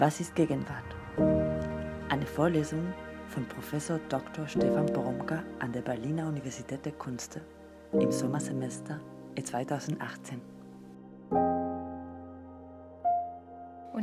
Was ist Gegenwart? Eine Vorlesung von Professor Dr. Stefan Poromka an der Berliner Universität der Künste im Sommersemester 2018.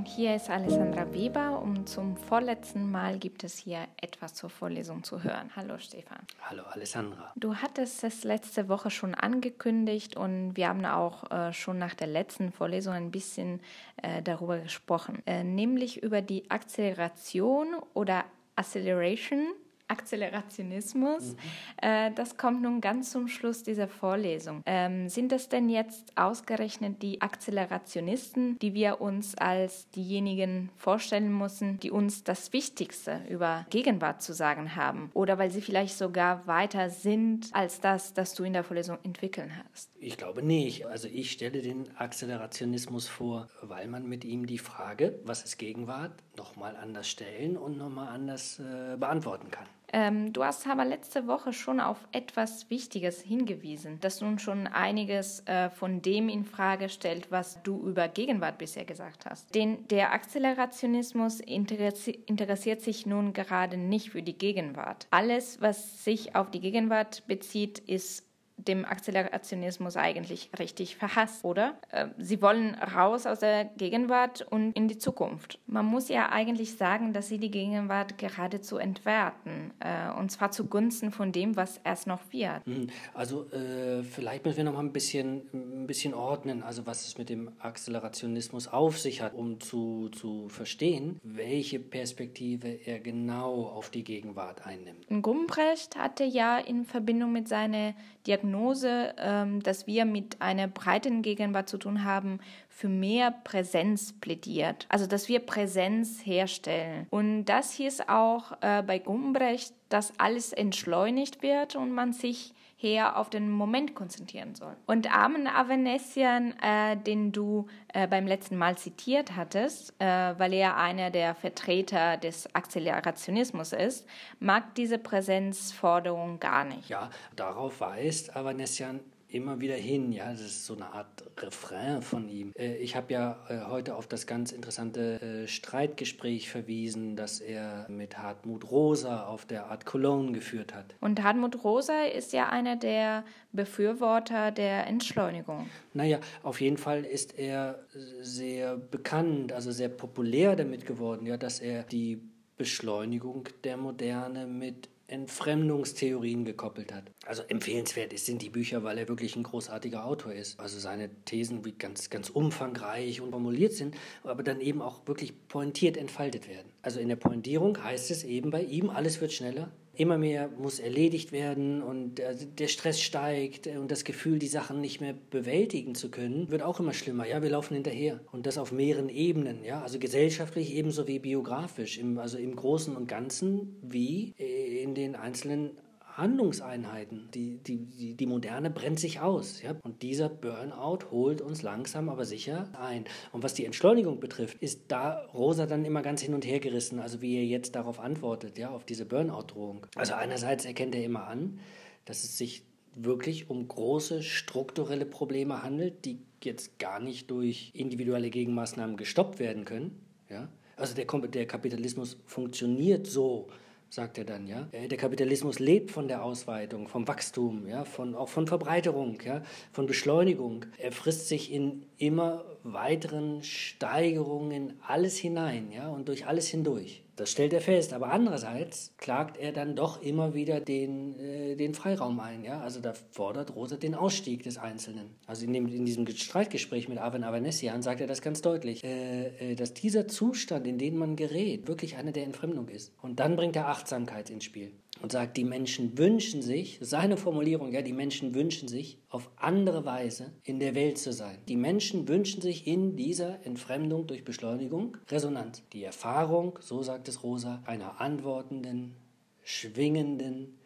hier ist Alessandra Weber und zum vorletzten Mal gibt es hier etwas zur Vorlesung zu hören. Hallo Stefan. Hallo Alessandra. Du hattest es letzte Woche schon angekündigt und wir haben auch äh, schon nach der letzten Vorlesung ein bisschen äh, darüber gesprochen, äh, nämlich über die Akzeleration oder Acceleration Akzelerationismus. Mhm. Äh, das kommt nun ganz zum Schluss dieser Vorlesung. Ähm, sind das denn jetzt ausgerechnet die Akzelerationisten, die wir uns als diejenigen vorstellen müssen, die uns das Wichtigste über Gegenwart zu sagen haben? Oder weil sie vielleicht sogar weiter sind als das, das du in der Vorlesung entwickeln hast? Ich glaube nicht. Also ich stelle den Akzelerationismus vor, weil man mit ihm die Frage, was ist Gegenwart, nochmal anders stellen und nochmal anders äh, beantworten kann. Ähm, du hast aber letzte Woche schon auf etwas Wichtiges hingewiesen, das nun schon einiges äh, von dem in Frage stellt, was du über Gegenwart bisher gesagt hast. Denn der Akzelerationismus interessi interessiert sich nun gerade nicht für die Gegenwart. Alles, was sich auf die Gegenwart bezieht, ist dem Akzelerationismus eigentlich richtig verhasst, oder? Äh, sie wollen raus aus der Gegenwart und in die Zukunft. Man muss ja eigentlich sagen, dass sie die Gegenwart geradezu entwerten, äh, und zwar zugunsten von dem, was erst noch wird. Hm, also äh, vielleicht müssen wir noch mal ein bisschen, ein bisschen ordnen, also was es mit dem Akzelerationismus auf sich hat, um zu, zu verstehen, welche Perspektive er genau auf die Gegenwart einnimmt. Gumbrecht hatte ja in Verbindung mit seiner Diagnose Diagnose, ähm, dass wir mit einer breiten Gegenwart zu tun haben, für mehr Präsenz plädiert. Also, dass wir Präsenz herstellen. Und das hieß auch äh, bei Gumbrecht, dass alles entschleunigt wird und man sich her auf den Moment konzentrieren soll. Und Armen Avanesian, äh, den du äh, beim letzten Mal zitiert hattest, äh, weil er einer der Vertreter des Akzelerationismus ist, mag diese Präsenzforderung gar nicht. Ja, darauf weist Avanesian immer wieder hin. Ja, das ist so eine Art Refrain von ihm. Äh, ich habe ja äh, heute auf das ganz interessante äh, Streitgespräch verwiesen, das er mit Hartmut Rosa auf der Art Cologne geführt hat. Und Hartmut Rosa ist ja einer der Befürworter der Entschleunigung. Naja, auf jeden Fall ist er sehr bekannt, also sehr populär damit geworden, ja, dass er die Beschleunigung der Moderne mit Entfremdungstheorien gekoppelt hat. Also empfehlenswert sind die Bücher, weil er wirklich ein großartiger Autor ist. Also seine Thesen wie ganz, ganz umfangreich und formuliert sind, aber dann eben auch wirklich pointiert entfaltet werden. Also in der Pointierung heißt es eben bei ihm, alles wird schneller, immer mehr muss erledigt werden und der Stress steigt und das Gefühl, die Sachen nicht mehr bewältigen zu können, wird auch immer schlimmer. Ja, wir laufen hinterher und das auf mehreren Ebenen, ja, also gesellschaftlich ebenso wie biografisch, im, also im Großen und Ganzen wie in den einzelnen Handlungseinheiten. Die, die, die, die Moderne brennt sich aus. Ja? Und dieser Burnout holt uns langsam aber sicher ein. Und was die Entschleunigung betrifft, ist da Rosa dann immer ganz hin und her gerissen, also wie er jetzt darauf antwortet, ja, auf diese Burnout-Drohung. Also einerseits erkennt er immer an, dass es sich wirklich um große strukturelle Probleme handelt, die jetzt gar nicht durch individuelle Gegenmaßnahmen gestoppt werden können. Ja? Also der, der Kapitalismus funktioniert so, sagt er dann, ja. Äh, der Kapitalismus lebt von der Ausweitung, vom Wachstum, ja, von, auch von Verbreiterung, ja, von Beschleunigung. Er frisst sich in immer weiteren Steigerungen alles hinein, ja, und durch alles hindurch. Das stellt er fest. Aber andererseits klagt er dann doch immer wieder den, äh, den Freiraum ein. Ja? Also da fordert Rosa den Ausstieg des Einzelnen. Also in, dem, in diesem Streitgespräch mit Avan Avanesian sagt er das ganz deutlich, äh, äh, dass dieser Zustand, in den man gerät, wirklich einer der Entfremdung ist. Und dann bringt er Achtsamkeit ins Spiel und sagt, die Menschen wünschen sich, seine Formulierung, ja, die Menschen wünschen sich, auf andere Weise in der Welt zu sein. Die Menschen wünschen sich in dieser Entfremdung durch Beschleunigung Resonanz. Die Erfahrung, so sagt es Rosa, einer antwortenden, schwingenden,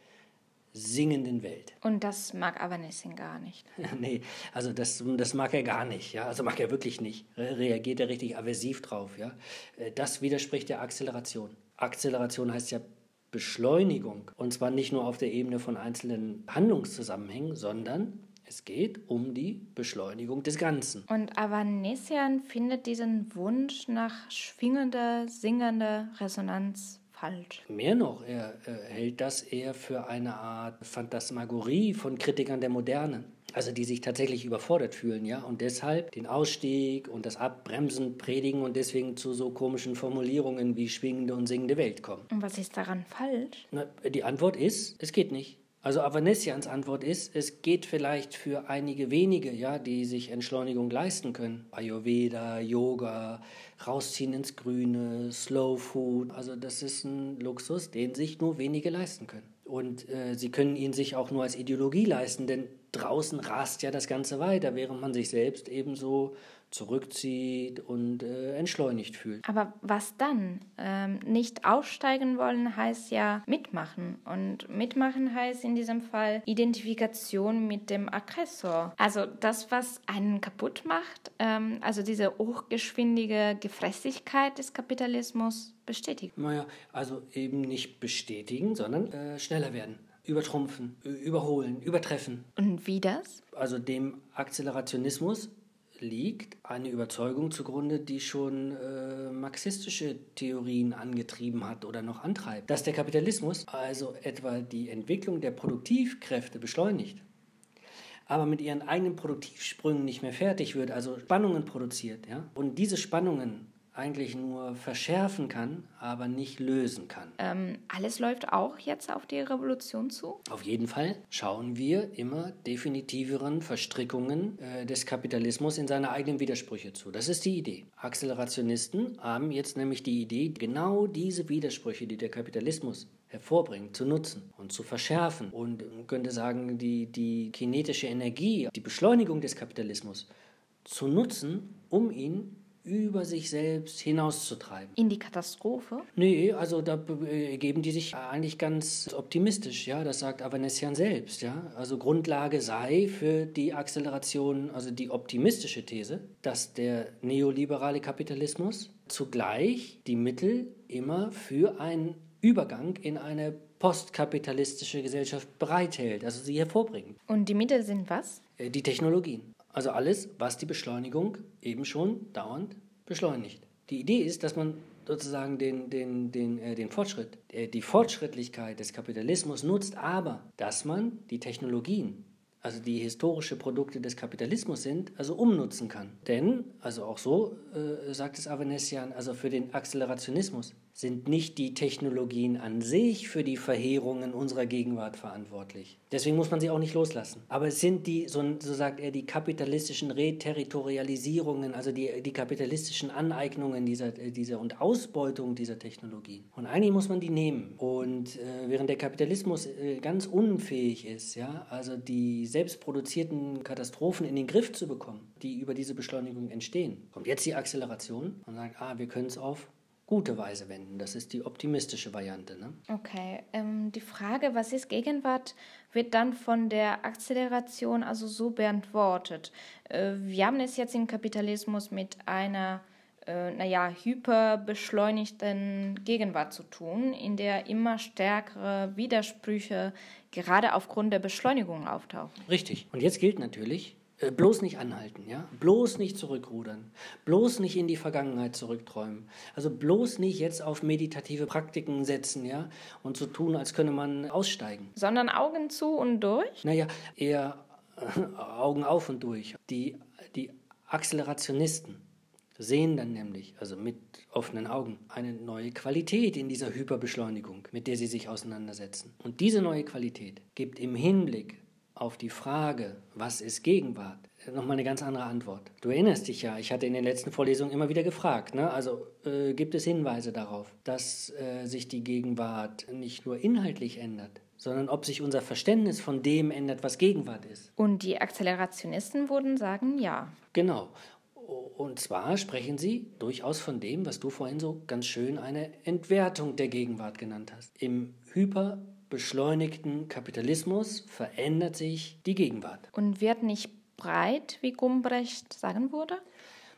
singenden Welt. Und das mag Avanessin gar nicht. nee, also das, das mag er gar nicht, ja. Also mag er wirklich nicht. Reagiert er richtig aversiv drauf, ja. Äh, das widerspricht der Akzeleration. Akzeleration heißt ja Beschleunigung. Und zwar nicht nur auf der Ebene von einzelnen Handlungszusammenhängen, sondern Es geht um die Beschleunigung des Ganzen. Und Avanesian findet diesen Wunsch nach schwingender, singender Resonanz falsch. Mehr noch, er äh, hält das eher für eine Art Phantasmagorie von Kritikern der Moderne. Also die sich tatsächlich überfordert fühlen, ja, und deshalb den Ausstieg und das Abbremsen predigen und deswegen zu so komischen Formulierungen wie schwingende und singende Welt kommen. Und was ist daran falsch? Na, die Antwort ist, es geht nicht. Also Avanesians Antwort ist, es geht vielleicht für einige wenige, ja, die sich Entschleunigung leisten können. Ayurveda, Yoga, rausziehen ins Grüne, Slow Food. Also das ist ein Luxus, den sich nur wenige leisten können. Und äh, sie können ihn sich auch nur als Ideologie leisten, denn draußen rast ja das Ganze weiter, während man sich selbst ebenso zurückzieht und äh, entschleunigt fühlt. Aber was dann? Ähm, nicht aussteigen wollen heißt ja mitmachen. Und mitmachen heißt in diesem Fall Identifikation mit dem Aggressor. Also das, was einen kaputt macht, ähm, also diese hochgeschwindige Gefressigkeit des Kapitalismus bestätigen. Naja, also eben nicht bestätigen, sondern äh, schneller werden übertrumpfen, überholen, übertreffen. Und wie das? Also dem Akzelerationismus liegt eine Überzeugung zugrunde, die schon äh, marxistische Theorien angetrieben hat oder noch antreibt, dass der Kapitalismus also etwa die Entwicklung der Produktivkräfte beschleunigt, aber mit ihren eigenen Produktivsprüngen nicht mehr fertig wird, also Spannungen produziert, ja, und diese Spannungen eigentlich nur verschärfen kann, aber nicht lösen kann. Ähm, alles läuft auch jetzt auf die Revolution zu? Auf jeden Fall schauen wir immer definitiveren Verstrickungen äh, des Kapitalismus in seine eigenen Widersprüche zu. Das ist die Idee. Akzelerationisten haben jetzt nämlich die Idee, genau diese Widersprüche, die der Kapitalismus hervorbringt, zu nutzen und zu verschärfen. Und man könnte sagen, die, die kinetische Energie, die Beschleunigung des Kapitalismus zu nutzen, um ihn über sich selbst hinauszutreiben. In die Katastrophe? Nee, also da geben die sich eigentlich ganz optimistisch, ja, das sagt Avanesian selbst, ja. Also Grundlage sei für die Acceleration, also die optimistische These, dass der neoliberale Kapitalismus zugleich die Mittel immer für einen Übergang in eine postkapitalistische Gesellschaft bereithält, also sie hervorbringt. Und die Mittel sind was? Äh, die Technologien. Also alles, was die Beschleunigung eben schon dauernd beschleunigt. Die Idee ist, dass man sozusagen den, den, den, äh, den Fortschritt, äh, die Fortschrittlichkeit des Kapitalismus nutzt, aber dass man die Technologien, also die historische Produkte des Kapitalismus sind, also umnutzen kann. Denn, also auch so äh, sagt es Avanesian, also für den Akzelerationismus sind nicht die Technologien an sich für die Verheerungen unserer Gegenwart verantwortlich. Deswegen muss man sie auch nicht loslassen. Aber es sind die, so, so sagt er, die kapitalistischen Reterritorialisierungen, also die, die kapitalistischen Aneignungen dieser, dieser und Ausbeutung dieser Technologien. Und eigentlich muss man die nehmen. Und äh, während der Kapitalismus äh, ganz unfähig ist, ja, also die selbstproduzierten Katastrophen in den Griff zu bekommen, die über diese Beschleunigung entstehen, kommt jetzt die Acceleration und sagt, ah, wir können es auf gute Weise wenden. Das ist die optimistische Variante. Ne? Okay. Ähm, die Frage, was ist Gegenwart, wird dann von der Acceleration also so beantwortet. Äh, wir haben es jetzt im Kapitalismus mit einer äh, naja, hyperbeschleunigten Gegenwart zu tun, in der immer stärkere Widersprüche gerade aufgrund der Beschleunigung auftauchen. Richtig. Und jetzt gilt natürlich, bloß nicht anhalten, ja? Bloß nicht zurückrudern. Bloß nicht in die Vergangenheit zurückträumen. Also bloß nicht jetzt auf meditative Praktiken setzen, ja? Und so tun, als könne man aussteigen. Sondern Augen zu und durch? Naja, eher äh, Augen auf und durch. Die, die Accelerationisten sehen dann nämlich, also mit offenen Augen, eine neue Qualität in dieser Hyperbeschleunigung, mit der sie sich auseinandersetzen. Und diese neue Qualität gibt im Hinblick auf die Frage, was ist Gegenwart, nochmal eine ganz andere Antwort. Du erinnerst dich ja, ich hatte in den letzten Vorlesungen immer wieder gefragt, ne? also äh, gibt es Hinweise darauf, dass äh, sich die Gegenwart nicht nur inhaltlich ändert, sondern ob sich unser Verständnis von dem ändert, was Gegenwart ist. Und die Accelerationisten würden sagen, ja. Genau. Und zwar sprechen sie durchaus von dem, was du vorhin so ganz schön eine Entwertung der Gegenwart genannt hast. Im Hyper beschleunigten Kapitalismus verändert sich die Gegenwart. Und wird nicht breit, wie Gumbrecht sagen würde?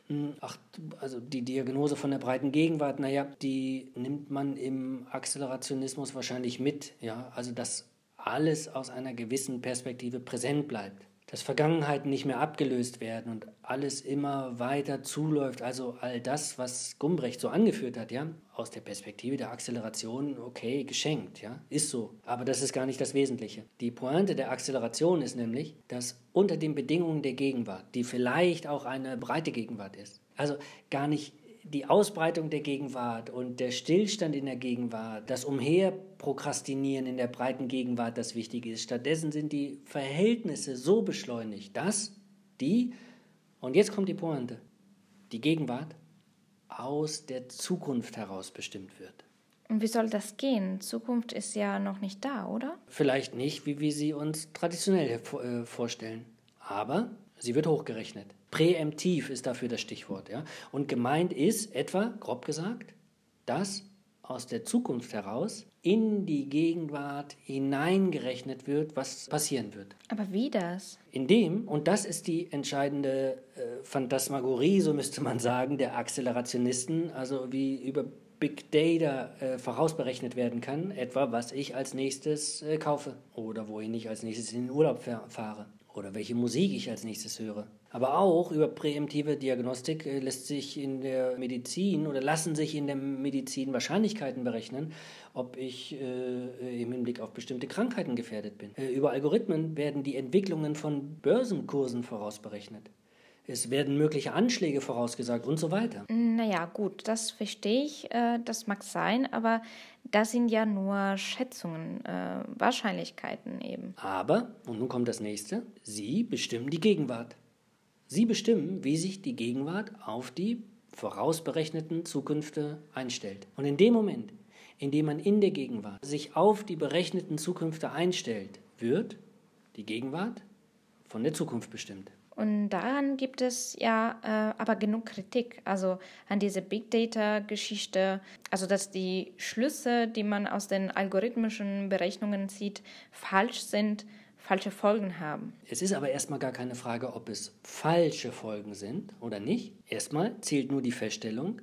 Hm, ach, also die Diagnose von der breiten Gegenwart, naja, die nimmt man im Accelerationismus wahrscheinlich mit, ja, also dass alles aus einer gewissen Perspektive präsent bleibt dass Vergangenheiten nicht mehr abgelöst werden und alles immer weiter zuläuft. Also all das, was Gumbrecht so angeführt hat, ja, aus der Perspektive der Acceleration, okay, geschenkt, ja, ist so. Aber das ist gar nicht das Wesentliche. Die Pointe der Acceleration ist nämlich, dass unter den Bedingungen der Gegenwart, die vielleicht auch eine breite Gegenwart ist, also gar nicht die Ausbreitung der Gegenwart und der Stillstand in der Gegenwart, das Umherprokrastinieren in der breiten Gegenwart das Wichtige ist. Stattdessen sind die Verhältnisse so beschleunigt, dass die, und jetzt kommt die Pointe, die Gegenwart aus der Zukunft heraus bestimmt wird. Und wie soll das gehen? Zukunft ist ja noch nicht da, oder? Vielleicht nicht, wie wir sie uns traditionell äh, vorstellen. Aber sie wird hochgerechnet. Präemptiv ist dafür das Stichwort. Ja? Und gemeint ist etwa, grob gesagt, dass aus der Zukunft heraus in die Gegenwart hineingerechnet wird, was passieren wird. Aber wie das? Indem, und das ist die entscheidende äh, Phantasmagorie, so müsste man sagen, der Accelerationisten, also wie über Big Data äh, vorausberechnet werden kann, etwa was ich als nächstes äh, kaufe oder wohin ich als nächstes in den Urlaub fahre oder welche Musik ich als nächstes höre. Aber auch über präemptive Diagnostik äh, lässt sich in der Medizin oder lassen sich in der Medizin Wahrscheinlichkeiten berechnen, ob ich äh, im Hinblick auf bestimmte Krankheiten gefährdet bin. Äh, über Algorithmen werden die Entwicklungen von Börsenkursen vorausberechnet. Es werden mögliche Anschläge vorausgesagt und so weiter. Naja, gut, das verstehe ich, äh, das mag sein, aber das sind ja nur Schätzungen, äh, Wahrscheinlichkeiten eben. Aber, und nun kommt das nächste, Sie bestimmen die Gegenwart. Sie bestimmen, wie sich die Gegenwart auf die vorausberechneten Zukünfte einstellt. Und in dem Moment, in dem man in der Gegenwart sich auf die berechneten Zukünfte einstellt, wird die Gegenwart von der Zukunft bestimmt. Und daran gibt es ja äh, aber genug Kritik, also an diese Big Data-Geschichte, also dass die Schlüsse, die man aus den algorithmischen Berechnungen zieht, falsch sind falsche Folgen haben. Es ist aber erstmal gar keine Frage, ob es falsche Folgen sind oder nicht. Erstmal zählt nur die Feststellung,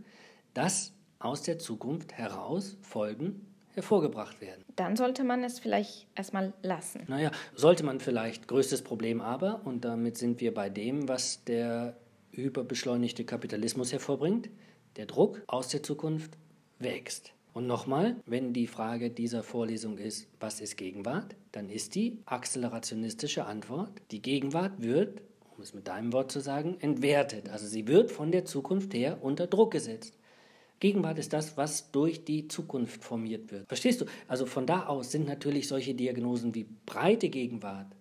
dass aus der Zukunft heraus Folgen hervorgebracht werden. Dann sollte man es vielleicht erstmal lassen. Naja, sollte man vielleicht. Größtes Problem aber, und damit sind wir bei dem, was der überbeschleunigte Kapitalismus hervorbringt, der Druck aus der Zukunft wächst. Und nochmal, wenn die Frage dieser Vorlesung ist, was ist Gegenwart, dann ist die akzelerationistische Antwort, die Gegenwart wird, um es mit deinem Wort zu sagen, entwertet. Also sie wird von der Zukunft her unter Druck gesetzt. Gegenwart ist das, was durch die Zukunft formiert wird. Verstehst du? Also von da aus sind natürlich solche Diagnosen wie breite Gegenwart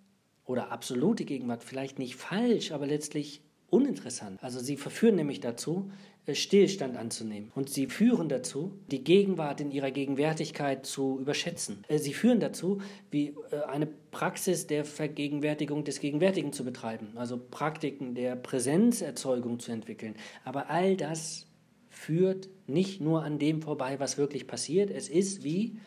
oder absolute Gegenwart vielleicht nicht falsch, aber letztlich uninteressant. Also sie verführen nämlich dazu, äh, Stillstand anzunehmen. Und sie führen dazu, die Gegenwart in ihrer Gegenwärtigkeit zu überschätzen. Äh, sie führen dazu, wie äh, eine Praxis der Vergegenwärtigung des Gegenwärtigen zu betreiben, also Praktiken der Präsenzerzeugung zu entwickeln. Aber all das führt nicht nur an dem vorbei, was wirklich passiert. Es ist wie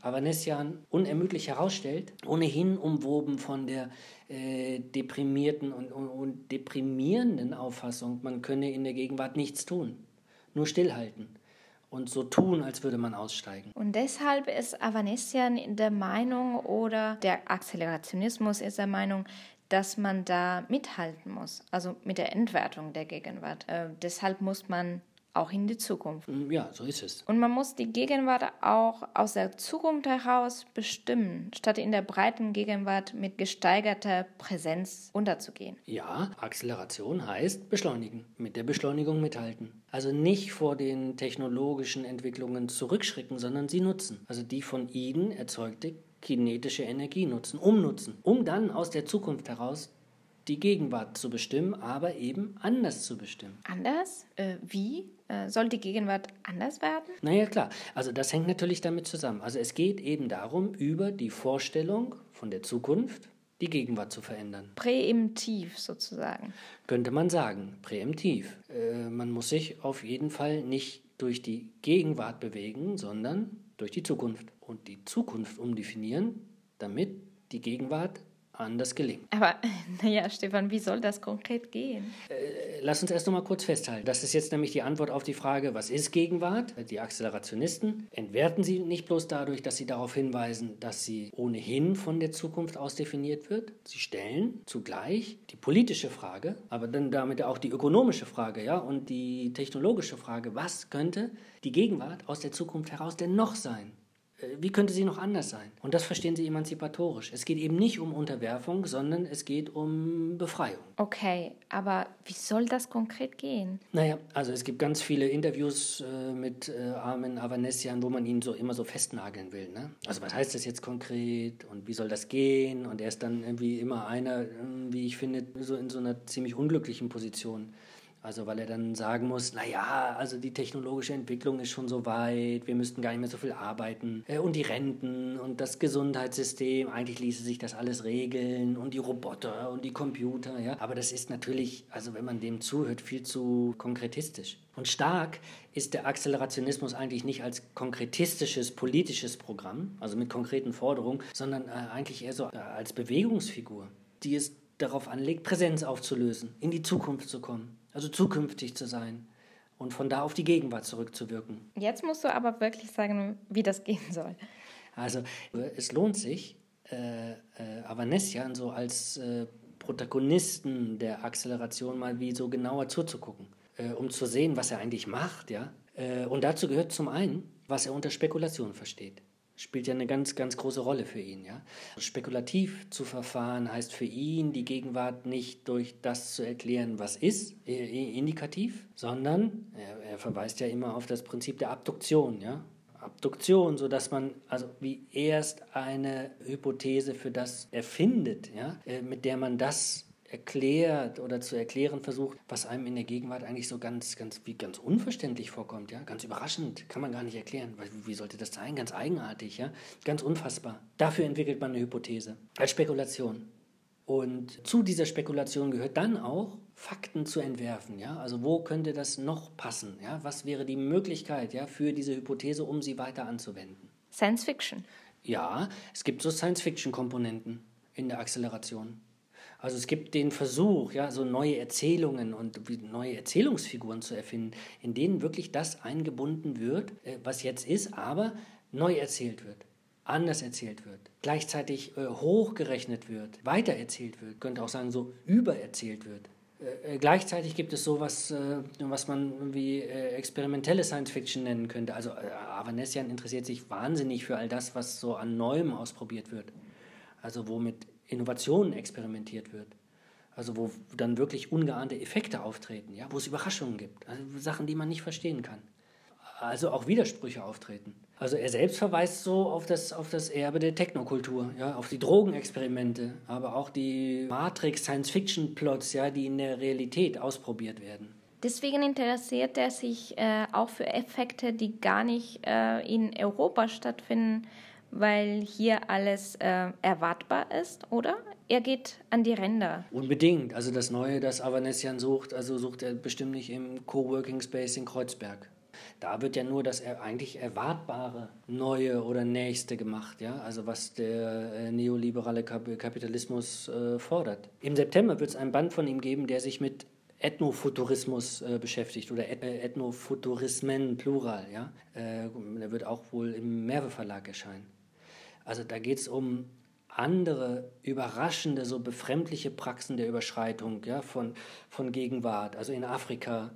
Avanesian unermüdlich herausstellt, ohnehin umwoben von der äh, deprimierten und, und, und deprimierenden Auffassung, man könne in der Gegenwart nichts tun, nur stillhalten und so tun, als würde man aussteigen. Und deshalb ist Avanesian der Meinung oder der Accelerationismus ist der Meinung, dass man da mithalten muss, also mit der Entwertung der Gegenwart. Äh, deshalb muss man auch in die Zukunft. Mm, ja, so ist es. Und man muss die Gegenwart auch aus der Zukunft heraus bestimmen, statt in der breiten Gegenwart mit gesteigerter Präsenz unterzugehen. Ja, Acceleration heißt beschleunigen, mit der Beschleunigung mithalten. Also nicht vor den technologischen Entwicklungen zurückschrecken, sondern sie nutzen. Also die von ihnen erzeugte kinetische Energie nutzen, umnutzen, um dann aus der Zukunft heraus die Gegenwart zu bestimmen, aber eben anders zu bestimmen. Anders? Äh, wie? Äh, soll die Gegenwart anders werden? Naja, klar. Also das hängt natürlich damit zusammen. Also es geht eben darum, über die Vorstellung von der Zukunft die Gegenwart zu verändern. Präemptiv sozusagen. Könnte man sagen, präemptiv. Äh, man muss sich auf jeden Fall nicht durch die Gegenwart bewegen, sondern durch die Zukunft. Und die Zukunft umdefinieren, damit die Gegenwart anders gelingen. Aber naja, Stefan, wie soll das konkret gehen? Äh, lass uns erst noch mal kurz festhalten. Das ist jetzt nämlich die Antwort auf die Frage, was ist Gegenwart? Die Akzelerationisten entwerten sie nicht bloß dadurch, dass sie darauf hinweisen, dass sie ohnehin von der Zukunft aus definiert wird. Sie stellen zugleich die politische Frage, aber dann damit auch die ökonomische Frage, ja, und die technologische Frage, was könnte die Gegenwart aus der Zukunft heraus denn noch sein? Äh, wie könnte sie noch anders sein? Und das verstehen sie emanzipatorisch. Es geht eben nicht um Unterwerfung, sondern es geht um Befreiung. Okay, aber wie soll das konkret gehen? Naja, also es gibt ganz viele Interviews äh, mit äh, Armin Avanesian, wo man ihn so immer so festnageln will. Ne? Also was heißt das jetzt konkret und wie soll das gehen? Und er ist dann irgendwie immer einer, äh, wie ich finde, so in so einer ziemlich unglücklichen Position. Also weil er dann sagen muss, naja, also die technologische Entwicklung ist schon so weit, wir müssten gar nicht mehr so viel arbeiten. Äh, und die Renten und das Gesundheitssystem, eigentlich ließe sich das alles regeln und die Roboter und die Computer, ja. Aber das ist natürlich, also wenn man dem zuhört, viel zu konkretistisch. Und stark ist der Akzelerationismus eigentlich nicht als konkretistisches politisches Programm, also mit konkreten Forderungen, sondern äh, eigentlich eher so äh, als Bewegungsfigur, die es darauf anlegt, Präsenz aufzulösen, in die Zukunft zu kommen also zukünftig zu sein und von da auf die Gegenwart zurückzuwirken. Jetzt musst du aber wirklich sagen, wie das gehen soll. Also es lohnt sich, äh, äh, Avanesian so als äh, Protagonisten der Acceleration mal wie so genauer zuzugucken, äh, um zu sehen, was er eigentlich macht, ja. Äh, und dazu gehört zum einen, was er unter Spekulation versteht spielt ja eine ganz, ganz große Rolle für ihn. Ja? Spekulativ zu verfahren heißt für ihn, die Gegenwart nicht durch das zu erklären, was ist, indikativ, sondern er, er verweist ja immer auf das Prinzip der Abduktion. Ja? Abduktion, sodass man also wie erst eine Hypothese für das erfindet, ja? Äh, mit der man das erklärt oder zu erklären versucht, was einem in der Gegenwart eigentlich so ganz, ganz, wie ganz unverständlich vorkommt, ja, ganz überraschend, kann man gar nicht erklären. Wie sollte das sein? Ganz eigenartig, ja, ganz unfassbar. Dafür entwickelt man eine Hypothese als Spekulation. Und zu dieser Spekulation gehört dann auch, Fakten zu entwerfen. Ja? Also wo könnte das noch passen? Ja? Was wäre die Möglichkeit ja, für diese Hypothese, um sie weiter anzuwenden? Science Fiction. Ja, es gibt so Science-Fiction-Komponenten in der Acceleration. Also es gibt den Versuch, ja, so neue Erzählungen und neue Erzählungsfiguren zu erfinden, in denen wirklich das eingebunden wird, äh, was jetzt ist, aber neu erzählt wird, anders erzählt wird, gleichzeitig äh, hochgerechnet wird, weitererzählt wird, könnte auch sagen, so übererzählt wird. Äh, gleichzeitig gibt es sowas, äh, was man wie äh, experimentelle Science Fiction nennen könnte. Also äh, Avanesian interessiert sich wahnsinnig für all das, was so an Neuem ausprobiert wird. Also womit Innovationen experimentiert wird. Also wo dann wirklich ungeahnte Effekte auftreten, ja, wo es Überraschungen gibt, also Sachen, die man nicht verstehen kann. Also auch Widersprüche auftreten. Also er selbst verweist so auf das, auf das Erbe der Technokultur, ja, auf die Drogenexperimente, aber auch die Matrix-Science-Fiction-Plots, ja, die in der Realität ausprobiert werden. Deswegen interessiert er sich äh, auch für Effekte, die gar nicht äh, in Europa stattfinden, weil hier alles äh, erwartbar ist, oder? Er geht an die Ränder. Unbedingt. Also das Neue, das Avanesian sucht, also sucht er bestimmt nicht im Coworking Space in Kreuzberg. Da wird ja nur das eigentlich Erwartbare Neue oder Nächste gemacht, ja, also was der äh, neoliberale Kapitalismus äh, fordert. Im September wird es einen Band von ihm geben, der sich mit Ethnofuturismus äh, beschäftigt oder äh, Ethnofuturismen, Plural, ja. Äh, der wird auch wohl im Merve Verlag erscheinen. Also da geht es um andere überraschende, so befremdliche Praxen der Überschreitung ja, von, von Gegenwart. Also in Afrika,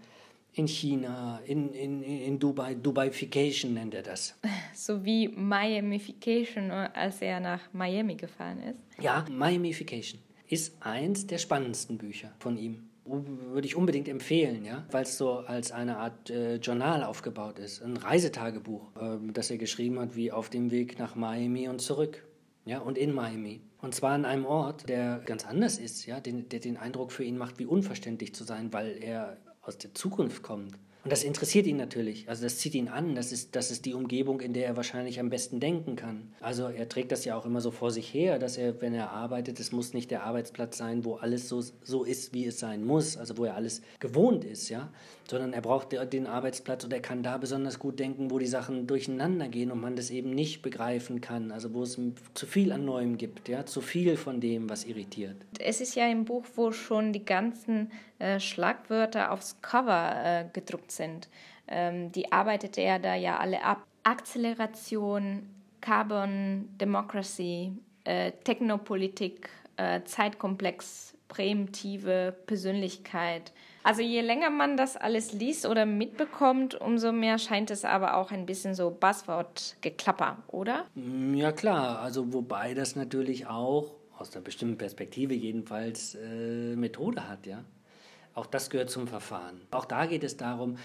in China, in, in, in Dubai, Dubaification nennt er das. So wie Miamification, als er nach Miami gefahren ist. Ja, Miamification ist eins der spannendsten Bücher von ihm würde ich unbedingt empfehlen, ja, weil es so als eine Art äh, Journal aufgebaut ist, ein Reisetagebuch, äh, das er geschrieben hat, wie auf dem Weg nach Miami und zurück, ja, und in Miami. Und zwar an einem Ort, der ganz anders ist, ja, den, der den Eindruck für ihn macht, wie unverständlich zu sein, weil er aus der Zukunft kommt Und das interessiert ihn natürlich. Also das zieht ihn an. Das ist, das ist die Umgebung, in der er wahrscheinlich am besten denken kann. Also er trägt das ja auch immer so vor sich her, dass er, wenn er arbeitet, es muss nicht der Arbeitsplatz sein, wo alles so, so ist, wie es sein muss, also wo er alles gewohnt ist, ja, sondern er braucht den Arbeitsplatz und er kann da besonders gut denken, wo die Sachen durcheinander gehen und man das eben nicht begreifen kann, also wo es zu viel an Neuem gibt, ja, zu viel von dem, was irritiert. Es ist ja im Buch, wo schon die ganzen äh, Schlagwörter aufs Cover äh, gedruckt sind. Ähm, die arbeitet er da ja alle ab. Akzeleration, Carbon Democracy, äh, Technopolitik, äh, Zeitkomplex, präemptive Persönlichkeit. Also je länger man das alles liest oder mitbekommt, umso mehr scheint es aber auch ein bisschen so Buzzword-Geklapper, oder? Mm, ja klar, also wobei das natürlich auch aus einer bestimmten Perspektive jedenfalls äh, Methode hat, ja. Auch das gehört zum Verfahren. Auch da geht es darum,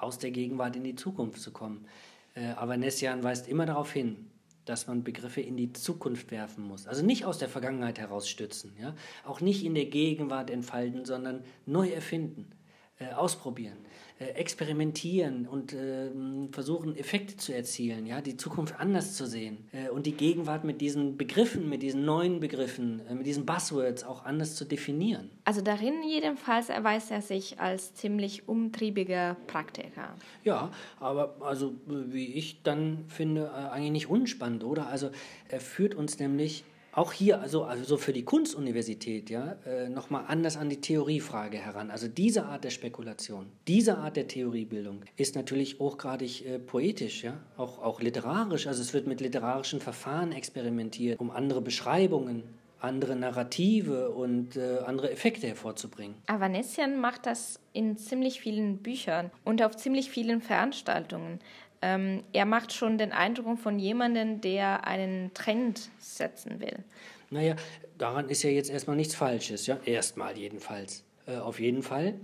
aus der Gegenwart in die Zukunft zu kommen. Äh, aber Nessian weist immer darauf hin, dass man Begriffe in die Zukunft werfen muss. Also nicht aus der Vergangenheit heraus stützen, ja? auch nicht in der Gegenwart entfalten, sondern neu erfinden, äh, ausprobieren. Äh, experimentieren und äh, versuchen, Effekte zu erzielen, ja, die Zukunft anders zu sehen äh, und die Gegenwart mit diesen Begriffen, mit diesen neuen Begriffen, äh, mit diesen Buzzwords auch anders zu definieren. Also darin jedenfalls erweist er sich als ziemlich umtriebiger Praktiker. Ja, aber also wie ich dann finde, eigentlich nicht unspannend, oder? Also er führt uns nämlich auch hier, also, also für die Kunstuniversität, ja, äh, nochmal anders an die Theoriefrage heran. Also diese Art der Spekulation, diese Art der Theoriebildung ist natürlich hochgradig äh, poetisch, ja, auch, auch literarisch. Also es wird mit literarischen Verfahren experimentiert, um andere Beschreibungen andere Narrative und äh, andere Effekte hervorzubringen. Avanessian macht das in ziemlich vielen Büchern und auf ziemlich vielen Veranstaltungen. Ähm, er macht schon den Eindruck von jemandem, der einen Trend setzen will. Naja, daran ist ja jetzt erstmal nichts Falsches, ja, erstmal jedenfalls. Äh, auf jeden Fall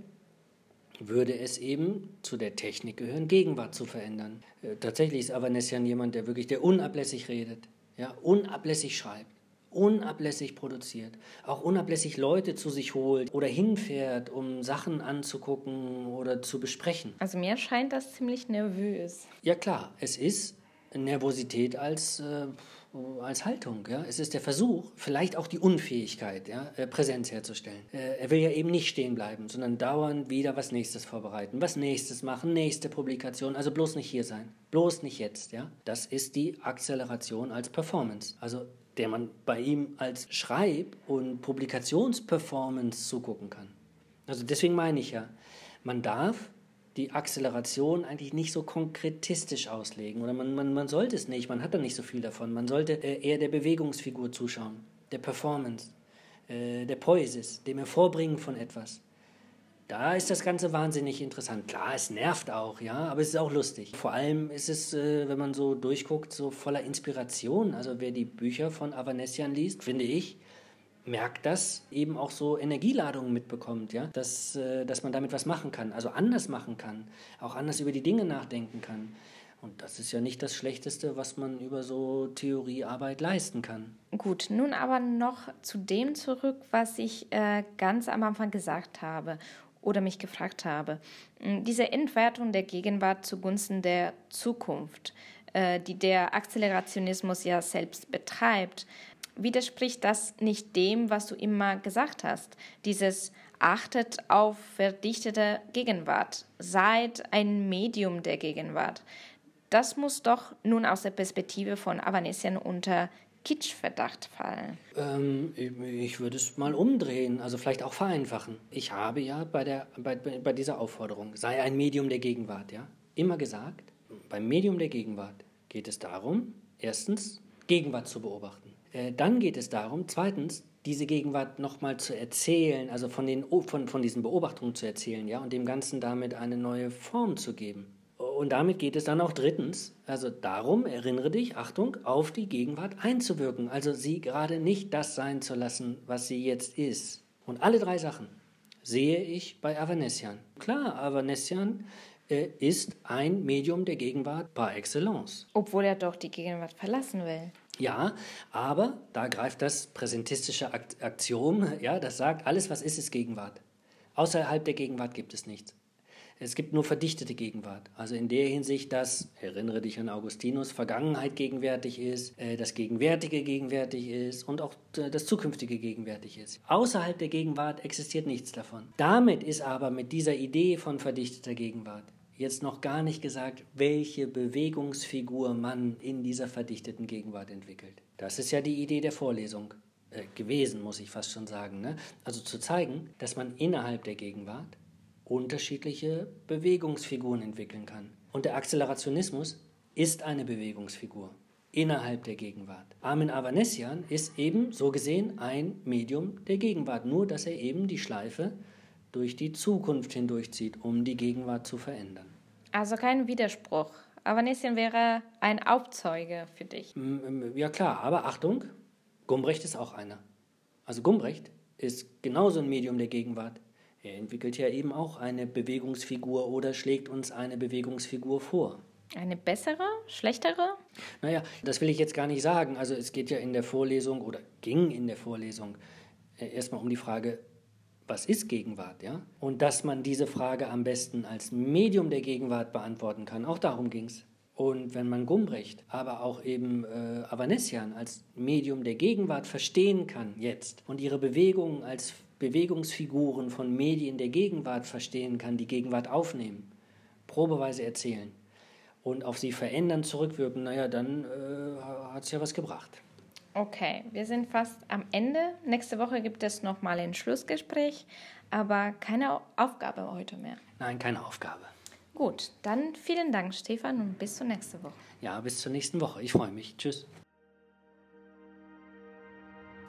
würde es eben zu der Technik gehören, Gegenwart zu verändern. Äh, tatsächlich ist Avanesian jemand, der wirklich, der unablässig redet, ja, unablässig schreibt unablässig produziert, auch unablässig Leute zu sich holt oder hinfährt, um Sachen anzugucken oder zu besprechen. Also mir scheint das ziemlich nervös. Ja klar, es ist Nervosität als, äh, als Haltung. Ja? Es ist der Versuch, vielleicht auch die Unfähigkeit, ja, äh, Präsenz herzustellen. Äh, er will ja eben nicht stehen bleiben, sondern dauernd wieder was Nächstes vorbereiten, was Nächstes machen, nächste Publikation. Also bloß nicht hier sein, bloß nicht jetzt. Ja? Das ist die Akzeleration als Performance. Also der man bei ihm als Schreib- und Publikationsperformance zugucken kann. Also deswegen meine ich ja, man darf die Akzeleration eigentlich nicht so konkretistisch auslegen oder man, man, man sollte es nicht, man hat da nicht so viel davon. Man sollte äh, eher der Bewegungsfigur zuschauen, der Performance, äh, der Poesis, dem Hervorbringen von etwas. Da ist das Ganze wahnsinnig interessant. Klar, es nervt auch, ja, aber es ist auch lustig. Vor allem ist es, äh, wenn man so durchguckt, so voller Inspiration. Also wer die Bücher von Avanesian liest, finde ich, merkt das eben auch so Energieladungen mitbekommt, ja, dass, äh, dass man damit was machen kann, also anders machen kann, auch anders über die Dinge nachdenken kann. Und das ist ja nicht das Schlechteste, was man über so Theoriearbeit leisten kann. Gut, nun aber noch zu dem zurück, was ich äh, ganz am Anfang gesagt habe oder mich gefragt habe. Mm, diese Entwertung der Gegenwart zugunsten der Zukunft, äh, die der Akzelerationismus ja selbst betreibt, widerspricht das nicht dem, was du immer gesagt hast? Dieses achtet auf verdichtete Gegenwart, seid ein Medium der Gegenwart. Das muss doch nun aus der Perspektive von Avanesian unter Kitschverdacht fallen? Ähm, ich würde es mal umdrehen, also vielleicht auch vereinfachen. Ich habe ja bei, der, bei, bei dieser Aufforderung, sei ein Medium der Gegenwart, ja, immer gesagt, beim Medium der Gegenwart geht es darum, erstens, Gegenwart zu beobachten. Äh, dann geht es darum, zweitens, diese Gegenwart nochmal zu erzählen, also von, den, von, von diesen Beobachtungen zu erzählen, ja, und dem Ganzen damit eine neue Form zu geben. Und damit geht es dann auch drittens, also darum, erinnere dich, Achtung, auf die Gegenwart einzuwirken. Also sie gerade nicht das sein zu lassen, was sie jetzt ist. Und alle drei Sachen sehe ich bei Avanesian. Klar, Avanesian äh, ist ein Medium der Gegenwart par excellence. Obwohl er doch die Gegenwart verlassen will. Ja, aber da greift das präsentistische Aktion, ja, das sagt, alles was ist, ist Gegenwart. Außerhalb der Gegenwart gibt es nichts. Es gibt nur verdichtete Gegenwart. Also in der Hinsicht, dass, erinnere dich an Augustinus, Vergangenheit gegenwärtig ist, äh, das Gegenwärtige gegenwärtig ist und auch äh, das Zukünftige gegenwärtig ist. Außerhalb der Gegenwart existiert nichts davon. Damit ist aber mit dieser Idee von verdichteter Gegenwart jetzt noch gar nicht gesagt, welche Bewegungsfigur man in dieser verdichteten Gegenwart entwickelt. Das ist ja die Idee der Vorlesung äh, gewesen, muss ich fast schon sagen. Ne? Also zu zeigen, dass man innerhalb der Gegenwart unterschiedliche Bewegungsfiguren entwickeln kann. Und der Akzelerationismus ist eine Bewegungsfigur innerhalb der Gegenwart. Armin Avanesian ist eben so gesehen ein Medium der Gegenwart, nur dass er eben die Schleife durch die Zukunft hindurchzieht, um die Gegenwart zu verändern. Also kein Widerspruch. Avanesian wäre ein Aufzeuge für dich. Ja klar, aber Achtung, Gumbrecht ist auch einer. Also Gumbrecht ist genauso ein Medium der Gegenwart er entwickelt ja eben auch eine Bewegungsfigur oder schlägt uns eine Bewegungsfigur vor. Eine bessere, schlechtere? Naja, das will ich jetzt gar nicht sagen. Also es geht ja in der Vorlesung oder ging in der Vorlesung äh, erstmal um die Frage, was ist Gegenwart, ja? Und dass man diese Frage am besten als Medium der Gegenwart beantworten kann, auch darum ging es. Und wenn man Gumbrecht, aber auch eben äh, Avanesian als Medium der Gegenwart verstehen kann jetzt und ihre Bewegungen als Bewegungsfiguren von Medien der Gegenwart verstehen kann, die Gegenwart aufnehmen, probeweise erzählen und auf sie verändern, zurückwirken, naja, dann äh, hat es ja was gebracht. Okay, wir sind fast am Ende. Nächste Woche gibt es nochmal ein Schlussgespräch, aber keine Aufgabe heute mehr. Nein, keine Aufgabe. Gut, dann vielen Dank, Stefan, und bis zur nächsten Woche. Ja, bis zur nächsten Woche. Ich freue mich. Tschüss.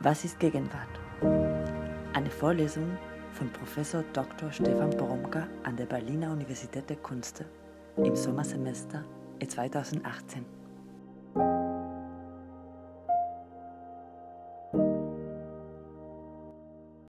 Was ist Gegenwart? Eine Vorlesung von Professor Dr. Stefan Boromka an der Berliner Universität der Künste im Sommersemester 2018.